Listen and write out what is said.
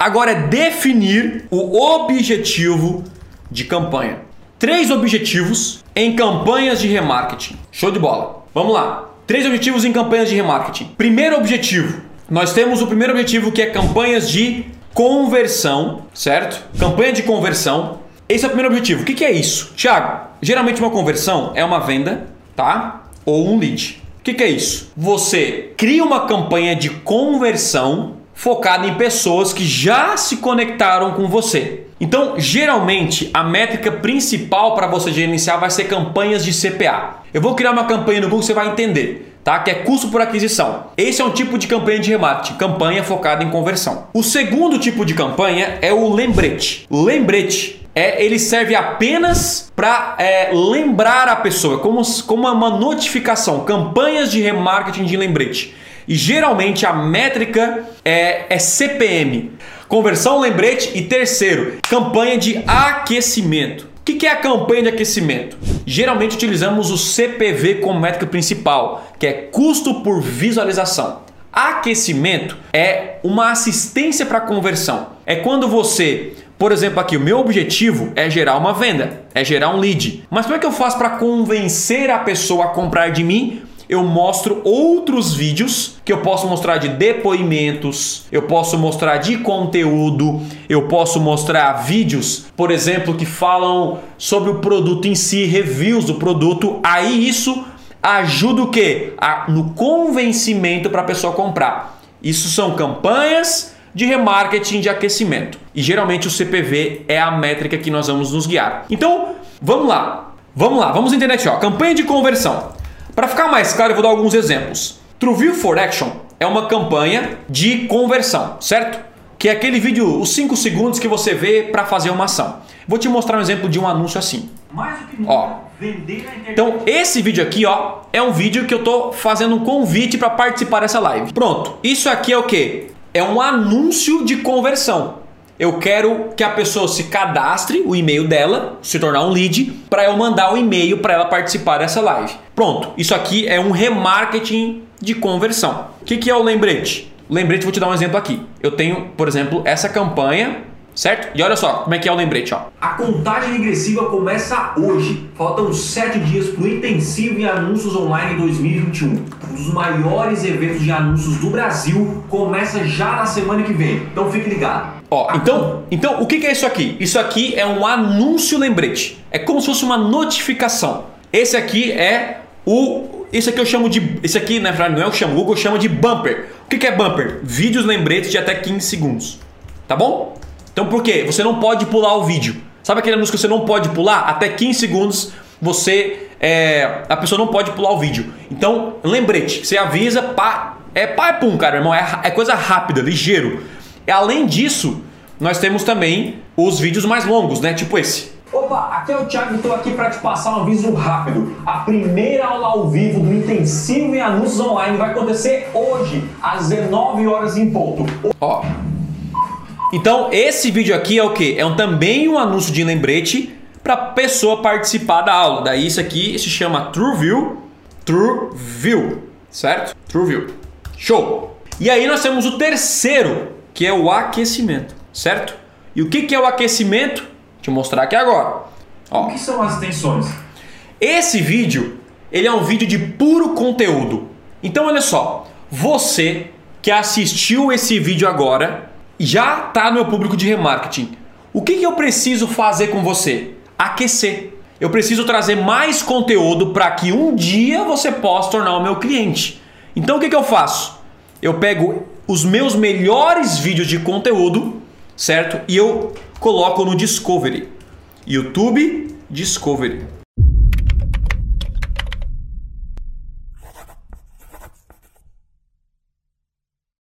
agora é definir o objetivo de campanha. Três objetivos em campanhas de remarketing. Show de bola. Vamos lá. Três objetivos em campanhas de remarketing. Primeiro objetivo. Nós temos o primeiro objetivo que é campanhas de conversão, certo? Campanha de conversão. Esse é o primeiro objetivo. O que, é isso? Tiago, geralmente uma conversão é uma venda, tá? Ou um lead. O que, que é isso? Você cria uma campanha de conversão focada em pessoas que já se conectaram com você. Então, geralmente, a métrica principal para você gerenciar vai ser campanhas de CPA. Eu vou criar uma campanha no Google, você vai entender, tá? Que é custo por aquisição. Esse é um tipo de campanha de remarketing, campanha focada em conversão. O segundo tipo de campanha é o lembrete. Lembrete é, ele serve apenas para é, lembrar a pessoa, como, como uma notificação, campanhas de remarketing de lembrete. E geralmente a métrica é, é CPM. Conversão lembrete e terceiro, campanha de aquecimento. O que é a campanha de aquecimento? Geralmente utilizamos o CPV como métrica principal, que é custo por visualização. Aquecimento é uma assistência para conversão. É quando você, por exemplo, aqui o meu objetivo é gerar uma venda, é gerar um lead. Mas como é que eu faço para convencer a pessoa a comprar de mim eu mostro outros vídeos que eu posso mostrar de depoimentos, eu posso mostrar de conteúdo, eu posso mostrar vídeos, por exemplo, que falam sobre o produto em si, reviews do produto. Aí isso ajuda o quê? A, no convencimento para a pessoa comprar. Isso são campanhas de remarketing de aquecimento. E geralmente o CPV é a métrica que nós vamos nos guiar. Então, vamos lá. Vamos lá, vamos entender aqui, ó. Campanha de conversão. Para ficar mais claro, eu vou dar alguns exemplos. TrueView for Action é uma campanha de conversão, certo? Que é aquele vídeo, os 5 segundos que você vê para fazer uma ação. Vou te mostrar um exemplo de um anúncio assim. Mais do que nunca, ó. vender na internet. Então, esse vídeo aqui, ó, é um vídeo que eu tô fazendo um convite para participar dessa live. Pronto. Isso aqui é o quê? É um anúncio de conversão eu quero que a pessoa se cadastre, o e-mail dela, se tornar um lead, para eu mandar o um e-mail para ela participar dessa live. Pronto, isso aqui é um remarketing de conversão. O que, que é o lembrete? Lembrete, vou te dar um exemplo aqui. Eu tenho, por exemplo, essa campanha certo? E olha só como é que é o lembrete, ó. A contagem regressiva começa hoje. Faltam sete dias para o intensivo em anúncios online 2021. Um dos maiores eventos de anúncios do Brasil começa já na semana que vem. Então fique ligado. Ó, então, então o que é isso aqui? Isso aqui é um anúncio lembrete. É como se fosse uma notificação. Esse aqui é o. Esse aqui eu chamo de. Esse aqui, na verdade, não é o que eu chamo, o Google chama de bumper. O que é bumper? Vídeos lembretes de até 15 segundos. Tá bom? Então por quê? Você não pode pular o vídeo. Sabe aquele anúncio que você não pode pular? Até 15 segundos você. É, a pessoa não pode pular o vídeo. Então, lembrete, você avisa, pá, é pá, é pum, cara, irmão. É, é coisa rápida, ligeiro. E além disso, nós temos também os vídeos mais longos, né? Tipo esse. Opa, aqui é o Thiago e estou aqui para te passar um aviso rápido. A primeira aula ao vivo do Intensivo em Anúncios Online vai acontecer hoje, às 19 horas em ponto. Ó, então, esse vídeo aqui é o que? É um, também um anúncio de lembrete para a pessoa participar da aula. Daí isso aqui se chama TrueView, TrueView, certo? TrueView. Show! E aí nós temos o terceiro, que é o aquecimento, certo? E o que, que é o aquecimento? Te mostrar aqui agora. Ó. O que são as tensões? Esse vídeo, ele é um vídeo de puro conteúdo. Então olha só, você que assistiu esse vídeo agora, já está no meu público de remarketing. O que, que eu preciso fazer com você? Aquecer. Eu preciso trazer mais conteúdo para que um dia você possa tornar o meu cliente. Então o que, que eu faço? Eu pego os meus melhores vídeos de conteúdo, certo? E eu coloco no Discovery. YouTube Discovery.